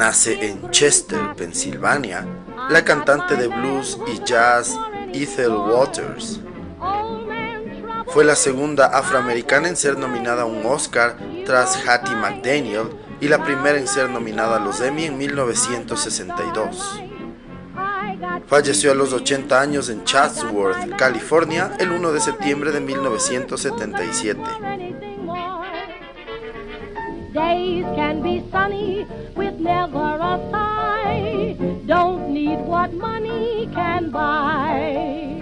nace en Chester, Pensilvania, la cantante de blues y jazz Ethel Waters. Fue la segunda afroamericana en ser nominada a un Oscar tras Hattie McDaniel y la primera en ser nominada a los Emmy en 1962. Falleció a los 80 años en Chatsworth, California, el 1 de septiembre de 1977. Days can be sunny with never a sigh. Don't need what money can buy.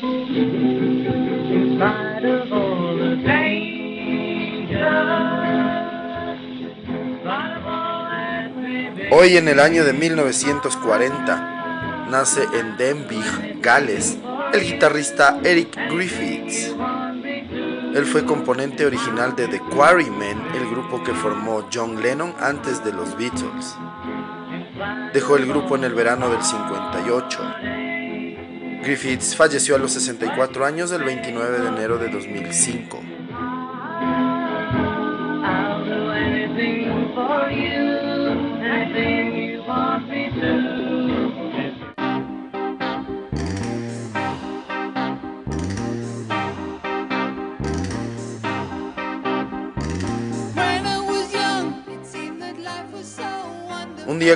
In spite of all the danger. Hoy en el año de 1940 nace en Denbigh, Gales, el guitarrista Eric Griffiths. Él fue componente original de The Quarrymen, el grupo que formó John Lennon antes de los Beatles. Dejó el grupo en el verano del 58. Griffiths falleció a los 64 años el 29 de enero de 2005.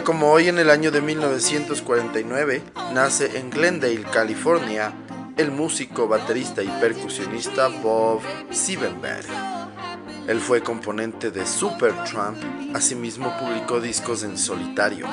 Como hoy, en el año de 1949, nace en Glendale, California, el músico, baterista y percusionista Bob Siebenberg. Él fue componente de Supertramp, asimismo publicó discos en solitario.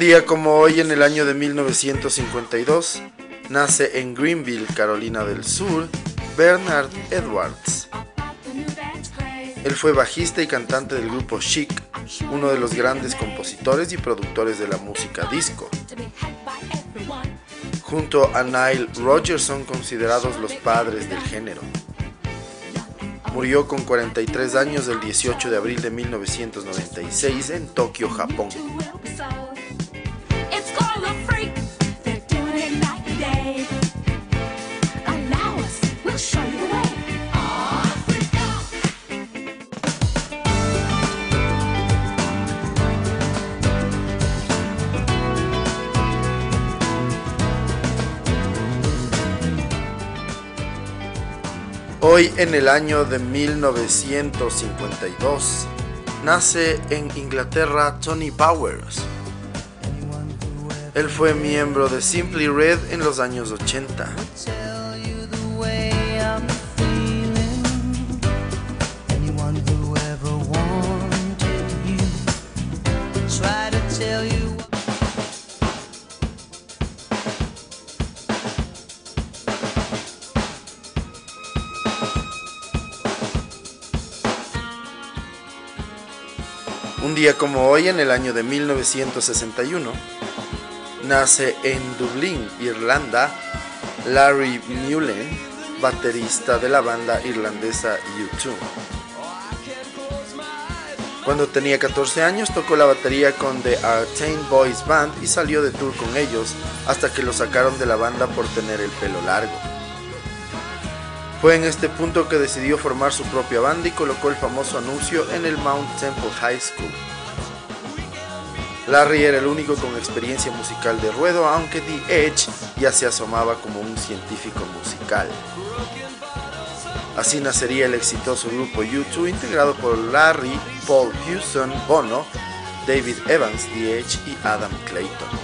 Día como hoy, en el año de 1952, nace en Greenville, Carolina del Sur, Bernard Edwards. Él fue bajista y cantante del grupo Chic, uno de los grandes compositores y productores de la música disco. Junto a Nile Rodgers son considerados los padres del género. Murió con 43 años el 18 de abril de 1996 en Tokio, Japón. Hoy en el año de 1952 nace en Inglaterra Tony Powers. Él fue miembro de Simply Red en los años 80. Como hoy, en el año de 1961, nace en Dublín, Irlanda, Larry Mullen, baterista de la banda irlandesa U2. Cuando tenía 14 años tocó la batería con The Artane Boys Band y salió de tour con ellos hasta que lo sacaron de la banda por tener el pelo largo. Fue en este punto que decidió formar su propia banda y colocó el famoso anuncio en el Mount Temple High School. Larry era el único con experiencia musical de ruedo, aunque The Edge ya se asomaba como un científico musical. Así nacería el exitoso grupo U2 integrado por Larry, Paul Hewson, Bono, David Evans, DH y Adam Clayton.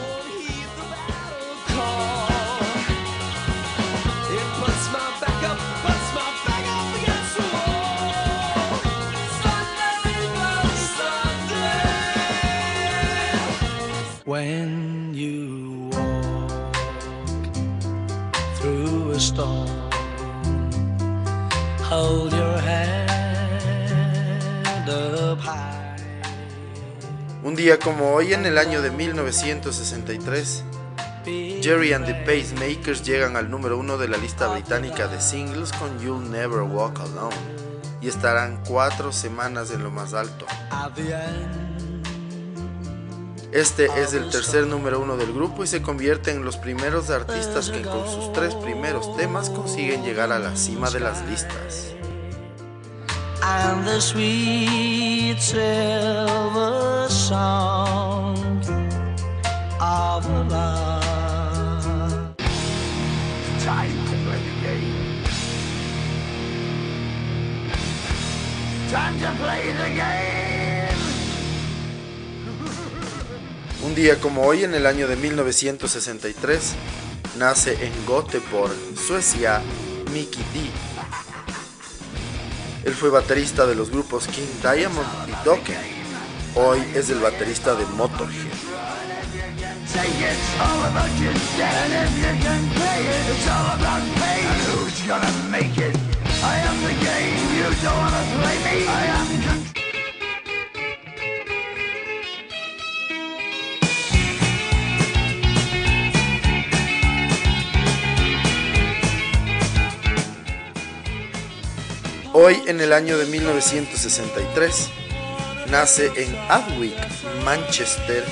Un día como hoy en el año de 1963, Jerry and the Pacemakers llegan al número uno de la lista británica de singles con You'll Never Walk Alone. Y estarán cuatro semanas en lo más alto. Este es el tercer número uno del grupo y se convierte en los primeros artistas que con sus tres primeros temas consiguen llegar a la cima de las listas. Time to play the game. Un día como hoy, en el año de 1963, nace en Göteborg, Suecia, Mickey D. Él fue baterista de los grupos King Diamond y Dokken. Hoy es el baterista de Motorhead. Hoy, en el año de 1963, nace en Adwick, Manchester,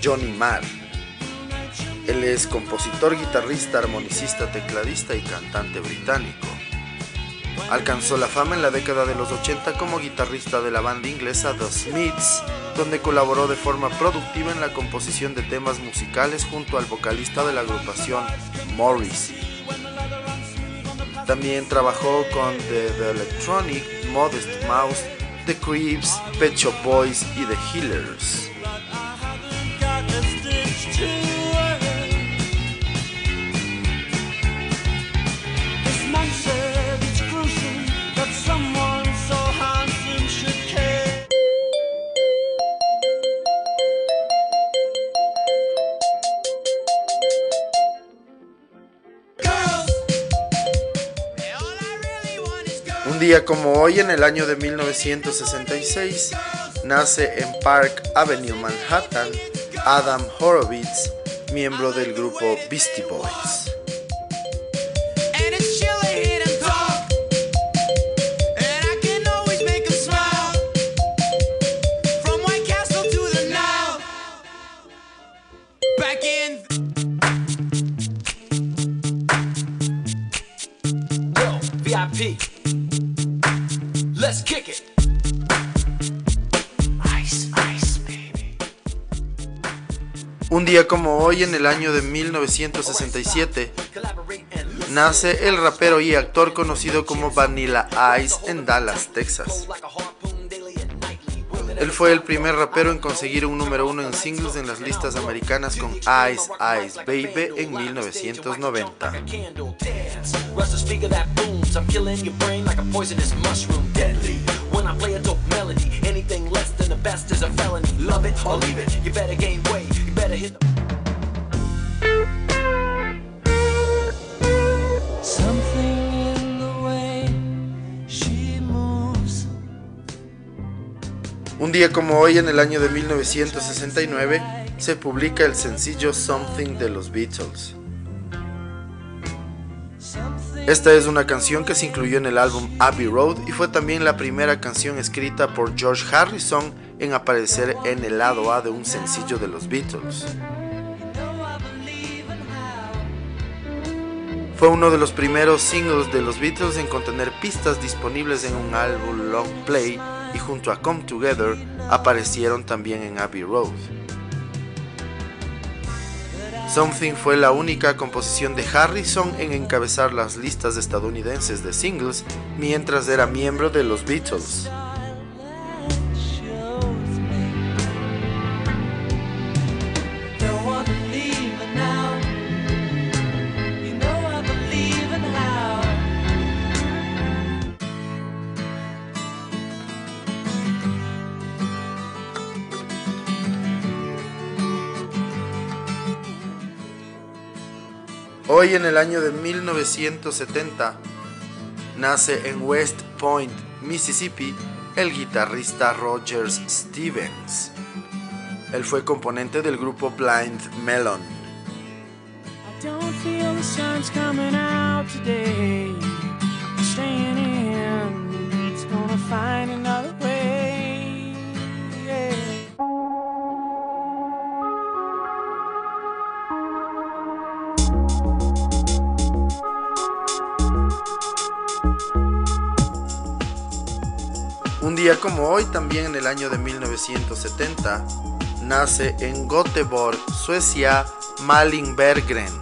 Johnny Marr. Él es compositor, guitarrista, armonicista, tecladista y cantante británico. Alcanzó la fama en la década de los 80 como guitarrista de la banda inglesa The Smiths, donde colaboró de forma productiva en la composición de temas musicales junto al vocalista de la agrupación Morrissey. También trabajó con The, Electronic, Modest Mouse, The Creeps, Pet Shop Boys y The Healers. Día como hoy, en el año de 1966, nace en Park Avenue, Manhattan, Adam Horowitz, miembro del grupo Beastie Boys. Hoy, en el año de 1967, nace el rapero y actor conocido como Vanilla Ice en Dallas, Texas. Él fue el primer rapero en conseguir un número uno en singles en las listas americanas con Ice Ice Baby en 1990. Un día como hoy, en el año de 1969, se publica el sencillo Something de los Beatles. Esta es una canción que se incluyó en el álbum Abbey Road y fue también la primera canción escrita por George Harrison en aparecer en el lado A de un sencillo de los Beatles. Fue uno de los primeros singles de los Beatles en contener pistas disponibles en un álbum long play y junto a Come Together aparecieron también en Abbey Road. Something fue la única composición de Harrison en encabezar las listas estadounidenses de singles mientras era miembro de los Beatles. Hoy en el año de 1970 nace en West Point, Mississippi, el guitarrista Rogers Stevens. Él fue componente del grupo Blind Melon. Día como hoy, también en el año de 1970, nace en Göteborg, Suecia, Malin Berggren.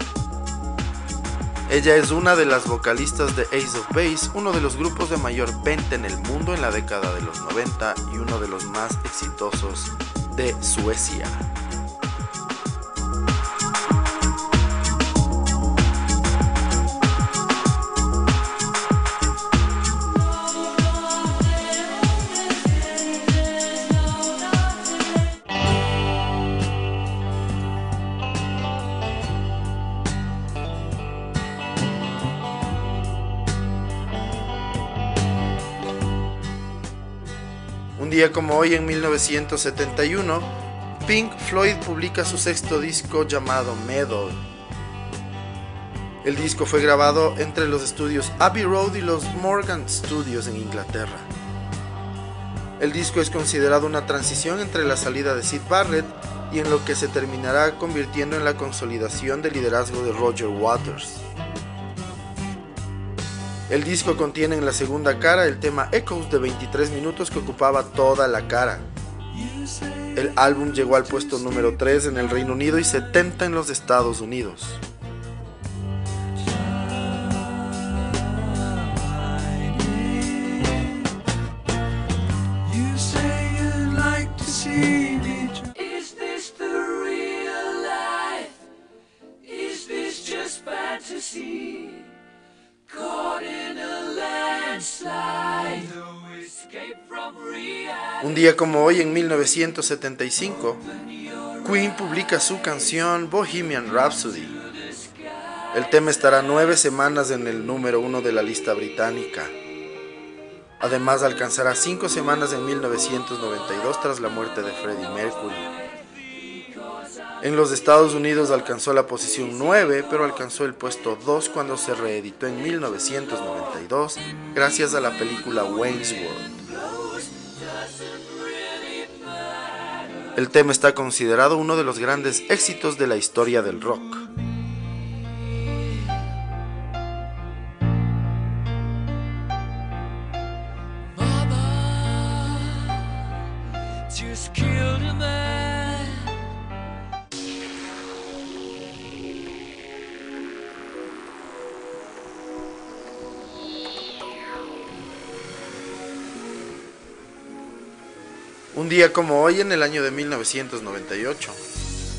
Ella es una de las vocalistas de Ace of Base, uno de los grupos de mayor venta en el mundo en la década de los 90 y uno de los más exitosos de Suecia. Un día como hoy, en 1971, Pink Floyd publica su sexto disco llamado Metal. El disco fue grabado entre los estudios Abbey Road y los Morgan Studios en Inglaterra. El disco es considerado una transición entre la salida de Sid Barrett y en lo que se terminará convirtiendo en la consolidación del liderazgo de Roger Waters. El disco contiene en la segunda cara el tema Echoes de 23 minutos que ocupaba toda la cara. El álbum llegó al puesto número 3 en el Reino Unido y 70 en los Estados Unidos. Día como hoy, en 1975, Queen publica su canción Bohemian Rhapsody. El tema estará nueve semanas en el número uno de la lista británica. Además, alcanzará cinco semanas en 1992 tras la muerte de Freddie Mercury. En los Estados Unidos alcanzó la posición 9, pero alcanzó el puesto 2 cuando se reeditó en 1992 gracias a la película Wayne's World. El tema está considerado uno de los grandes éxitos de la historia del rock. Día como hoy en el año de 1998.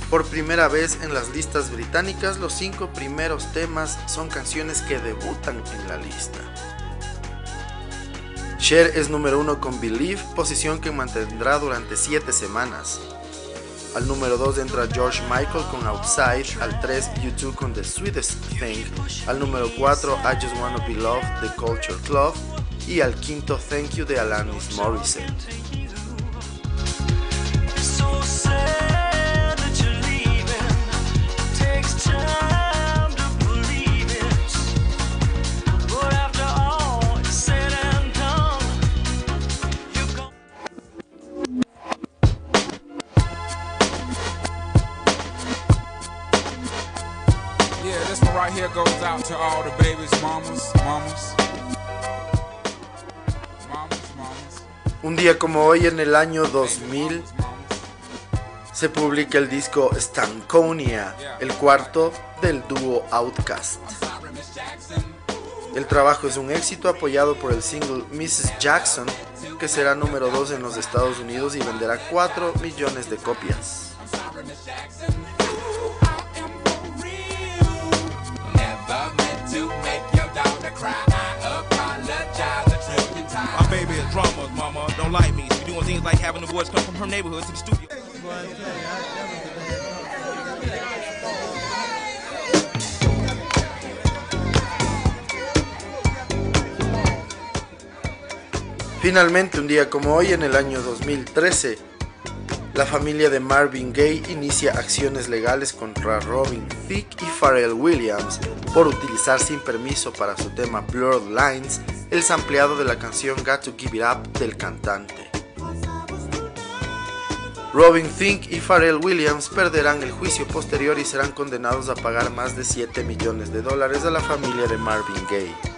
Por primera vez en las listas británicas, los cinco primeros temas son canciones que debutan en la lista. Cher es número uno con Believe, posición que mantendrá durante 7 semanas. Al número 2 entra George Michael con Outside, al 3 U2 con The Sweetest Thing, al número 4 I Just Wanna Be Loved The Culture Club y al quinto Thank You de Alanis Morissette. Un día como hoy en el año 2000 se publica el disco Stankonia, el cuarto del dúo Outcast. El trabajo es un éxito apoyado por el single Mrs. Jackson, que será número 2 en los Estados Unidos y venderá 4 millones de copias. don't like me. So we doing things like having the boys come from her neighborhood to the studio. Finalmente, un día como hoy, en el año 2013, la familia de Marvin Gaye inicia acciones legales contra Robin Thicke y Pharrell Williams por utilizar sin permiso para su tema Blurred Lines el sampleado de la canción Got to Give It Up del cantante. Robin Thicke y Pharrell Williams perderán el juicio posterior y serán condenados a pagar más de 7 millones de dólares a la familia de Marvin Gaye.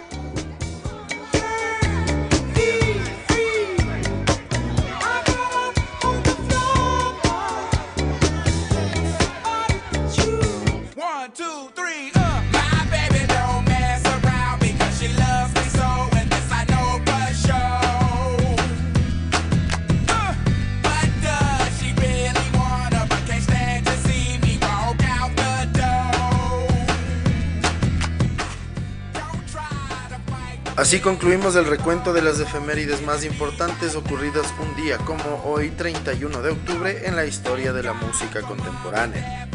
Así concluimos el recuento de las efemérides más importantes ocurridas un día como hoy 31 de octubre en la historia de la música contemporánea.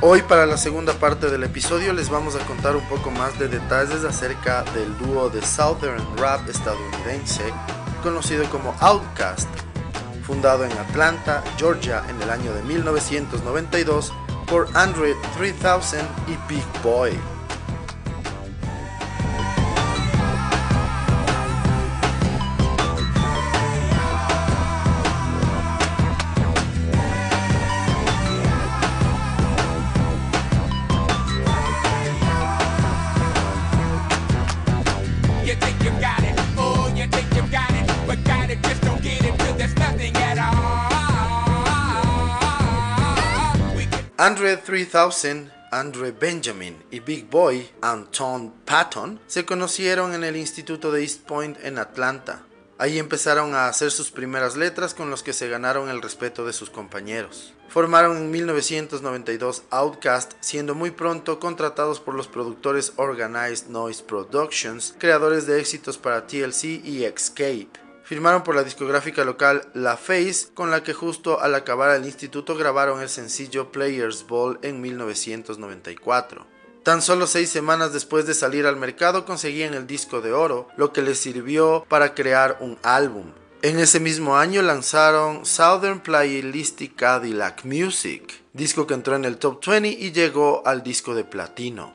Hoy para la segunda parte del episodio les vamos a contar un poco más de detalles acerca del dúo de Southern Rap estadounidense conocido como Outkast, fundado en Atlanta, Georgia en el año de 1992 por Andre 3000 y Big Boy. Andre 3000, Andre Benjamin y Big Boy, Anton Patton, se conocieron en el Instituto de East Point en Atlanta. Ahí empezaron a hacer sus primeras letras con los que se ganaron el respeto de sus compañeros. Formaron en 1992 Outcast, siendo muy pronto contratados por los productores Organized Noise Productions, creadores de éxitos para TLC y Escape firmaron por la discográfica local La Face, con la que justo al acabar el instituto grabaron el sencillo Players Ball en 1994. Tan solo seis semanas después de salir al mercado conseguían el disco de oro, lo que les sirvió para crear un álbum. En ese mismo año lanzaron Southern Playlistic Cadillac Music, disco que entró en el top 20 y llegó al disco de platino.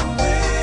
I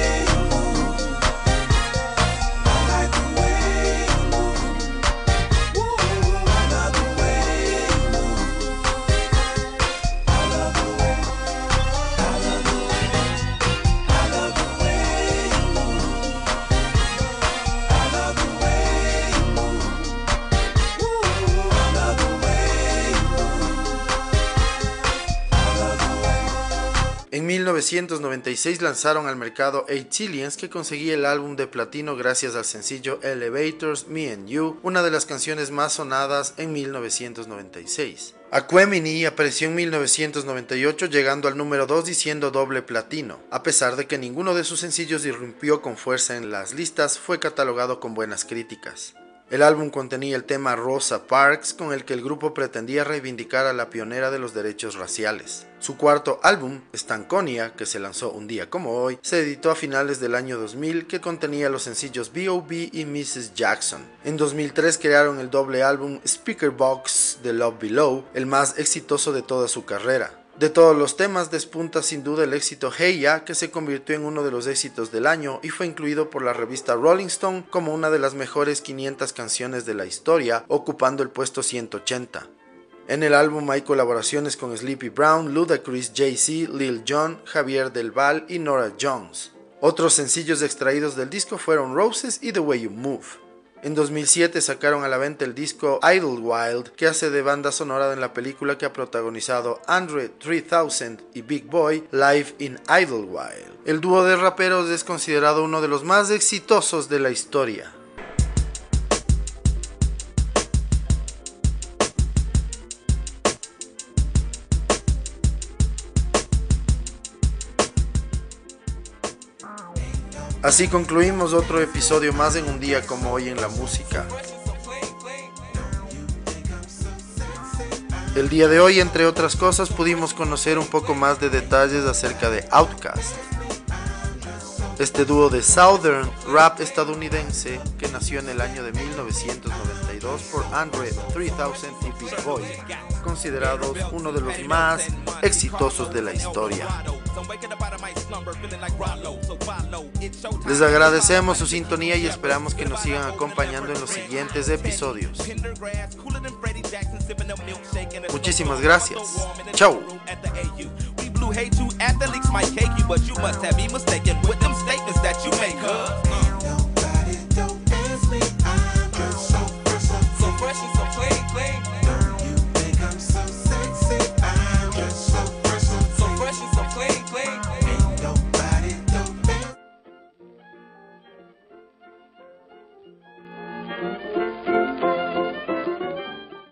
1996 lanzaron al mercado Atilians que conseguía el álbum de platino gracias al sencillo Elevators Me and You, una de las canciones más sonadas en 1996. Aquemini apareció en 1998 llegando al número 2 diciendo doble platino. A pesar de que ninguno de sus sencillos irrumpió con fuerza en las listas, fue catalogado con buenas críticas. El álbum contenía el tema Rosa Parks, con el que el grupo pretendía reivindicar a la pionera de los derechos raciales. Su cuarto álbum, Stanconia, que se lanzó un día como hoy, se editó a finales del año 2000, que contenía los sencillos B.O.B. y Mrs. Jackson. En 2003 crearon el doble álbum Speaker Box de Love Below, el más exitoso de toda su carrera. De todos los temas despunta sin duda el éxito Hey Ya, que se convirtió en uno de los éxitos del año y fue incluido por la revista Rolling Stone como una de las mejores 500 canciones de la historia, ocupando el puesto 180. En el álbum hay colaboraciones con Sleepy Brown, Ludacris, Jay-Z, Lil Jon, Javier Del Val y Nora Jones. Otros sencillos extraídos del disco fueron Roses y The Way You Move. En 2007 sacaron a la venta el disco Idlewild, que hace de banda sonora en la película que ha protagonizado Andre 3000 y Big Boy, Live in Idlewild. El dúo de raperos es considerado uno de los más exitosos de la historia. Así concluimos otro episodio más en un día como hoy en la música. El día de hoy, entre otras cosas, pudimos conocer un poco más de detalles acerca de Outkast. Este dúo de Southern rap estadounidense que nació en el año de 1992 por Andre 3000 y Big Boy, considerados uno de los más exitosos de la historia. Les agradecemos su sintonía y esperamos que nos sigan acompañando en los siguientes episodios. Muchísimas gracias. Chau. You.